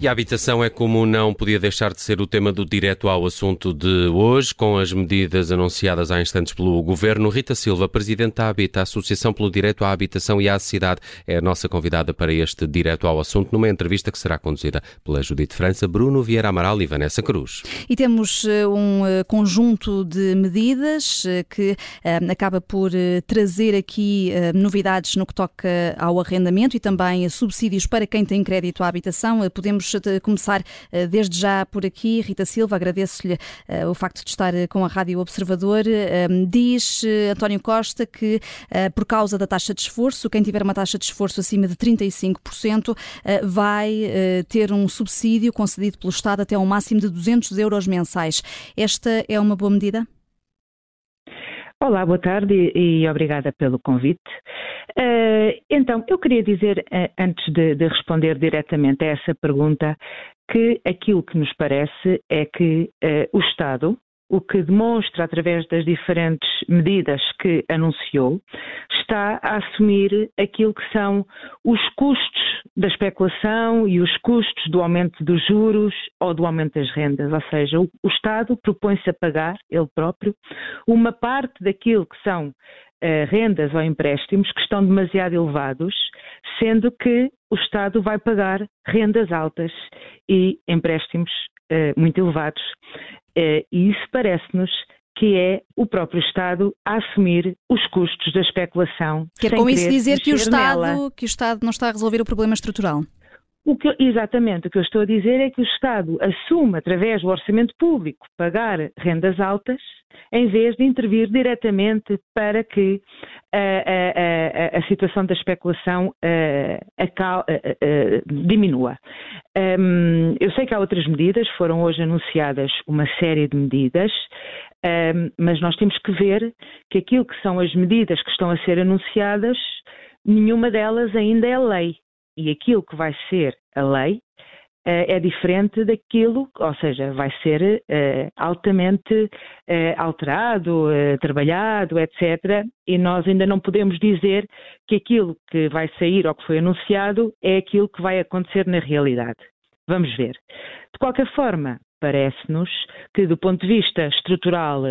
E a habitação é como não podia deixar de ser o tema do direto ao assunto de hoje, com as medidas anunciadas há instantes pelo Governo. Rita Silva, Presidente da Habita, Associação pelo Direito à Habitação e à Cidade, é a nossa convidada para este direto ao assunto, numa entrevista que será conduzida pela Judite França, Bruno Vieira Amaral e Vanessa Cruz. E temos eh, um eh, conjunto de medidas eh, que acaba por trazer aqui novidades no que toca ao arrendamento e também subsídios para quem tem crédito à habitação. Podemos começar eh, desde já por aqui. Rita Silva, agradeço-lhe eh, o facto de estar eh, com a Rádio Observador. Diz António Costa que, por causa da taxa de esforço, quem tiver uma taxa de esforço acima de 35% vai ter um subsídio concedido pelo Estado até um máximo de 200 euros mensais. Esta é uma boa medida? Olá, boa tarde e, obrigada pelo convite. Uh, então, eu queria dizer, uh, antes de, de, responder diretamente a essa pergunta, que aquilo que nos parece é que uh, o Estado, o que demonstra através das diferentes medidas que anunciou, está a assumir aquilo que são os custos da especulação e os custos do aumento dos juros ou do aumento das rendas. Ou seja, o, Estado propõe-se a pagar, ele próprio, uma parte daquilo que são uh, rendas ou empréstimos que estão demasiado elevados, sendo que o Estado vai pagar rendas altas e empréstimos uh, muito elevados. Uh, e isso parece-nos que é o próprio Estado a assumir os custos da especulação. Quer com isso dizer que o, Estado, que o Estado não está a resolver o problema estrutural? O que, exatamente, o que eu estou a dizer é que o Estado assume, através do orçamento público, pagar rendas altas, em vez de intervir diretamente para que a, a, a, a situação da especulação diminua. Um, eu sei que há outras medidas, foram hoje anunciadas uma série de medidas, um, mas nós temos que ver que aquilo que são as medidas que estão a ser anunciadas, nenhuma delas ainda é lei e aquilo que vai ser a lei uh, é diferente daquilo, ou seja, vai ser uh, altamente uh, alterado, trabalhado, etc. E nós ainda não podemos dizer que aquilo que vai sair ou que foi anunciado é aquilo que vai acontecer na realidade. Vamos ver. De qualquer forma, parece-nos que, do ponto de vista estrutural,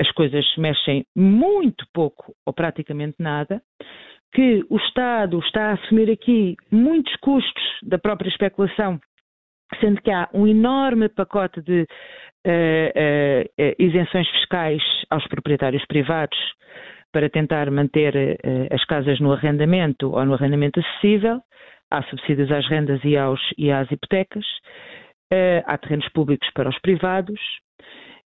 as coisas mexem muito pouco ou praticamente nada que o Estado está a assumir aqui muitos custos da própria especulação, sendo que há um enorme pacote de uh, uh, isenções fiscais aos proprietários privados para tentar manter uh, as casas no arrendamento ou no arrendamento acessível, há subsídios às rendas e, aos, e às hipotecas, há terrenos públicos para os privados,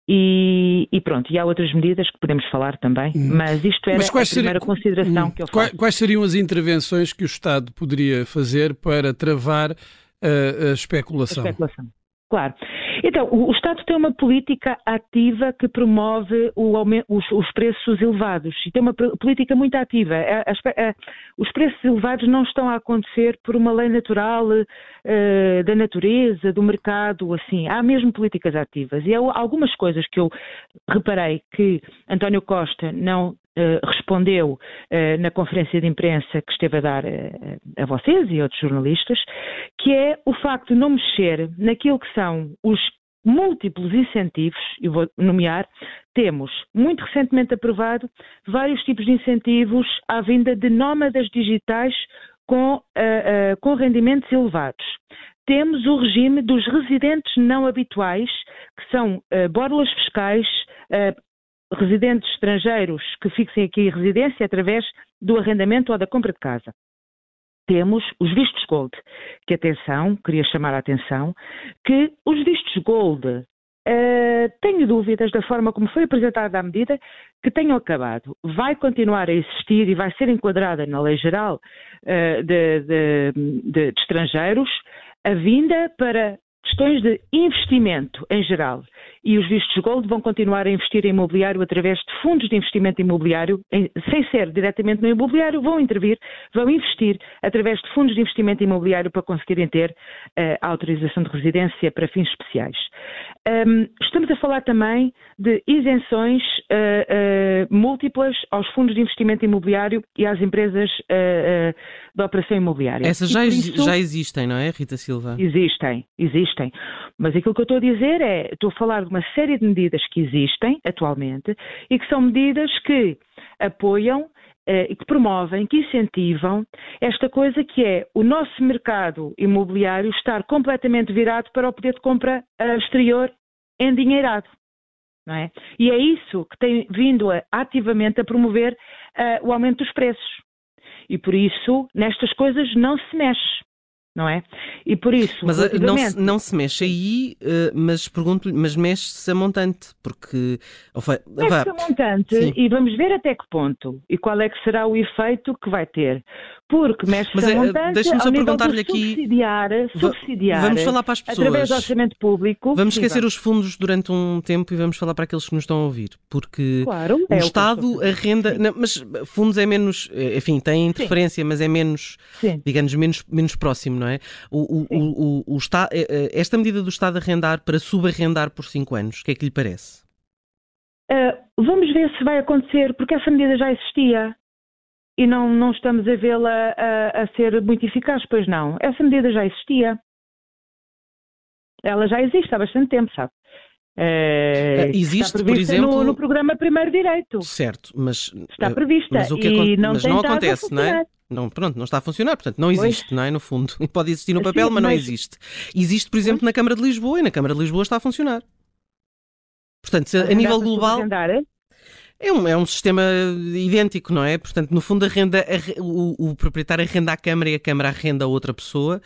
e, e, pronto, e há outras medidas que podemos falar também, hum. mas isto era mas a primeira consideração hum. que eu faço. Quais, quais, seriam as intervenções que o Estado poderia fazer para travar a, a especulação? A especulação. Claro. Então, o, Estado tem uma política ativa que promove o, os, os, preços elevados e tem uma política muito ativa. A, os preços elevados não estão a acontecer por uma lei natural uh, da natureza, do mercado, assim. Há mesmo políticas ativas. E há algumas coisas que eu reparei que António Costa não respondeu uh, na conferência de imprensa que esteve a dar uh, a vocês e outros jornalistas, que é o facto de não mexer naquilo que são os múltiplos incentivos, e vou nomear, temos muito recentemente aprovado vários tipos de incentivos à vinda de nómadas digitais com, com rendimentos elevados. Temos o regime dos residentes não habituais, que são borlas fiscais residentes estrangeiros que fixem aqui residência através do arrendamento ou da compra de casa. Temos os vistos gold, que atenção, queria chamar a atenção, que os vistos gold, uh, tenho dúvidas da forma como foi apresentada a medida, que tenham acabado. Vai continuar a existir e vai ser enquadrada na lei geral uh, de, de, de, de estrangeiros a vinda para questões de investimento em geral. E os vistos gold vão continuar a investir em imobiliário através de fundos de investimento imobiliário, em, sem ser diretamente no imobiliário, vão intervir, vão investir através de fundos de investimento imobiliário para conseguirem ter uh, a autorização de residência para fins especiais. Um, estamos a falar também de isenções uh, uh, múltiplas aos fundos de investimento imobiliário e às empresas de operação imobiliária. Essas já, isso, já existem, não é, Rita Silva? Existem, existem. Mas aquilo que eu estou a dizer é, estou a falar de uma série de medidas que existem atualmente e que são medidas que apoiam e que promovem, que incentivam esta coisa que é o nosso mercado imobiliário estar completamente virado para o poder de compra exterior endinheirado. Não é? E é isso que tem vindo a, ativamente a promover uh, o aumento dos preços. E por isso, nestas coisas não se mexe não é? E por isso. Mas eh, não, se, não se mexe aí, uh, mas pergunto-lhe, mas mexe-se a montante, porque. Mexe-se a montante Sim. e vamos ver até que ponto e qual é que será o efeito que vai ter. Porque mexe-se a é, montante. Deixa-me só perguntar-lhe aqui. Subsidiar, subsidiar. Vamos falar para as pessoas. Através do orçamento público. Vamos esquecer os fundos durante um tempo e vamos falar para aqueles que nos estão a ouvir. Porque claro, o é Estado, a renda. Não, mas fundos é menos. Eh, enfim, tem interferência, Sim. mas é menos. Sim. digamos, menos, menos próximo não é? O, o, o, o, eh, eh, esta medida do Estado arrendar para subarrendar por 5 anos, o que é que lhe parece? Uh, vamos ver se vai acontecer, porque essa medida já existia e não, não estamos a vê-la a, a, ser muito eficaz, pois não. Essa medida já existia. Ela já existe há bastante tempo, sabe? É, Existe, por exemplo, no, no, programa Primeiro Direito. Certo, mas está prevista mas o que e não, mas não acontece, não é? Não, pronto, não está a funcionar, portanto, não existe, pois. não é? No fundo, pode existir no papel, mas, mas, não existe. Existe, por exemplo, na Câmara de Lisboa e na Câmara de Lisboa está a funcionar. Portanto, se, a, a nível global. É um, é um sistema idêntico, não é? Portanto, no fundo, a renda, a, o, o, proprietário arrenda à Câmara e a Câmara arrenda a outra pessoa,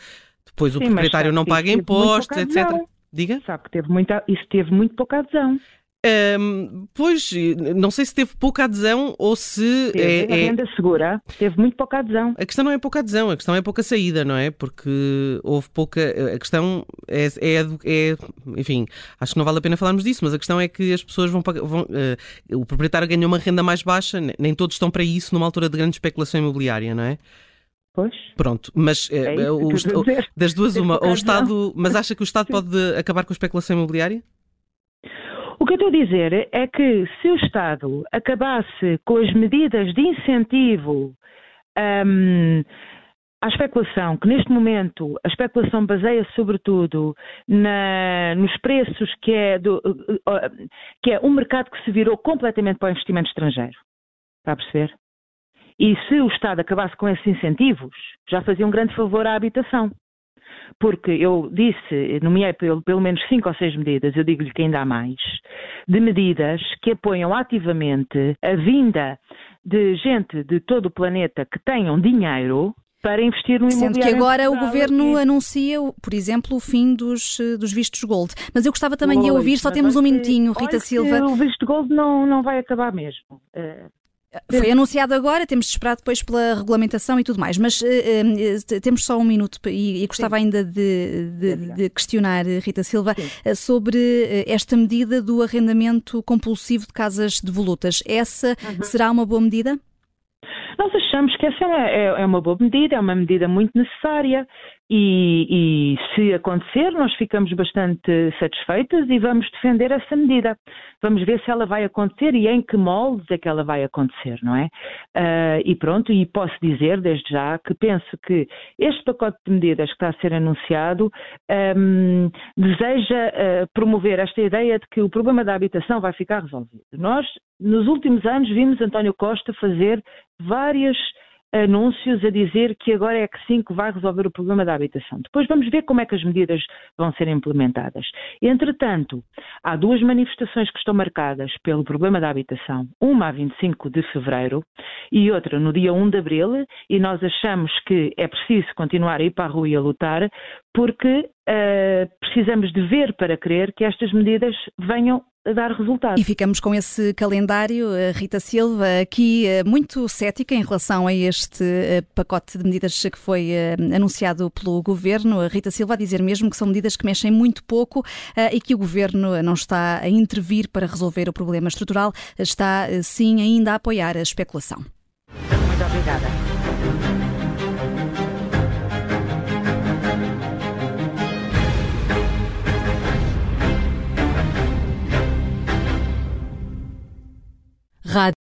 depois Sim, o proprietário não paga impostos, etc. Diga? Sabe que teve muita, isso teve muito pouca adesão. Um, pois, não sei se teve pouca adesão ou se. Teve, é, a renda é... segura teve muito pouca adesão. A questão não é pouca adesão, a questão é pouca saída, não é? Porque houve pouca. A questão é, é, é Enfim, acho que não vale a pena falarmos disso, mas a questão é que as pessoas vão. Vão, uh, o proprietário ganhou uma renda mais baixa, nem todos estão para isso numa altura de grande especulação imobiliária, não é? Pois. Pronto, mas é uh, o, das duas, uma, o Estado. Mas acha que o Estado pode acabar com a especulação imobiliária? O que eu estou a dizer é que se o Estado acabasse com as medidas de incentivo um, à especulação, que neste momento a especulação baseia sobretudo na, nos preços que é, do, que é um mercado que se virou completamente para o investimento estrangeiro. Está a perceber? E se o Estado acabasse com esses incentivos, já fazia um grande favor à habitação porque eu disse, nomeei pelo, pelo menos cinco ou seis medidas, eu digo-lhe que ainda há mais, de medidas que apoiam ativamente a vinda de gente de todo o planeta que tenham dinheiro para investir no Sendo que agora o governo e... anuncia, por exemplo, o fim dos, dos vistos gold. Mas eu gostava também de ouvir, só temos um minutinho, Rita Silva. O visto gold não, não vai acabar mesmo. Foi anunciado agora, temos de esperar depois pela regulamentação e tudo mais, mas uh, uh, temos só um minuto e, e gostava Sim. ainda de, de, de, questionar Rita Silva sobre esta medida do arrendamento compulsivo de casas devolutas. Essa uhum. será uma boa medida? Nós achamos que essa é, é uma boa medida, é uma medida muito necessária e, e, se acontecer, nós ficamos bastante satisfeitas e vamos defender essa medida. Vamos ver se ela vai acontecer e em que moldes é que ela vai acontecer, não é? Uh, e pronto, e posso dizer desde já que penso que este pacote de medidas que está a ser anunciado um, deseja uh, promover esta ideia de que o problema da habitação vai ficar resolvido. Nós, nos últimos anos, vimos António Costa fazer várias anúncios a dizer que agora é que sim que vai resolver o problema da habitação. Depois vamos ver como é que as medidas vão ser implementadas. Entretanto, há duas manifestações que estão marcadas pelo problema da habitação, uma a 25 de fevereiro e outra no dia 1 de abril, e nós achamos que é preciso continuar a ir para a rua e a lutar, porque uh, precisamos de ver para crer que estas medidas venham a dar resultado. E ficamos com esse calendário, Rita Silva, aqui muito cética em relação a este pacote de medidas que foi anunciado pelo Governo. A Rita Silva a dizer mesmo que são medidas que mexem muito pouco e que o Governo não está a intervir para resolver o problema estrutural, está sim ainda a apoiar a especulação. Muito obrigada. Rádio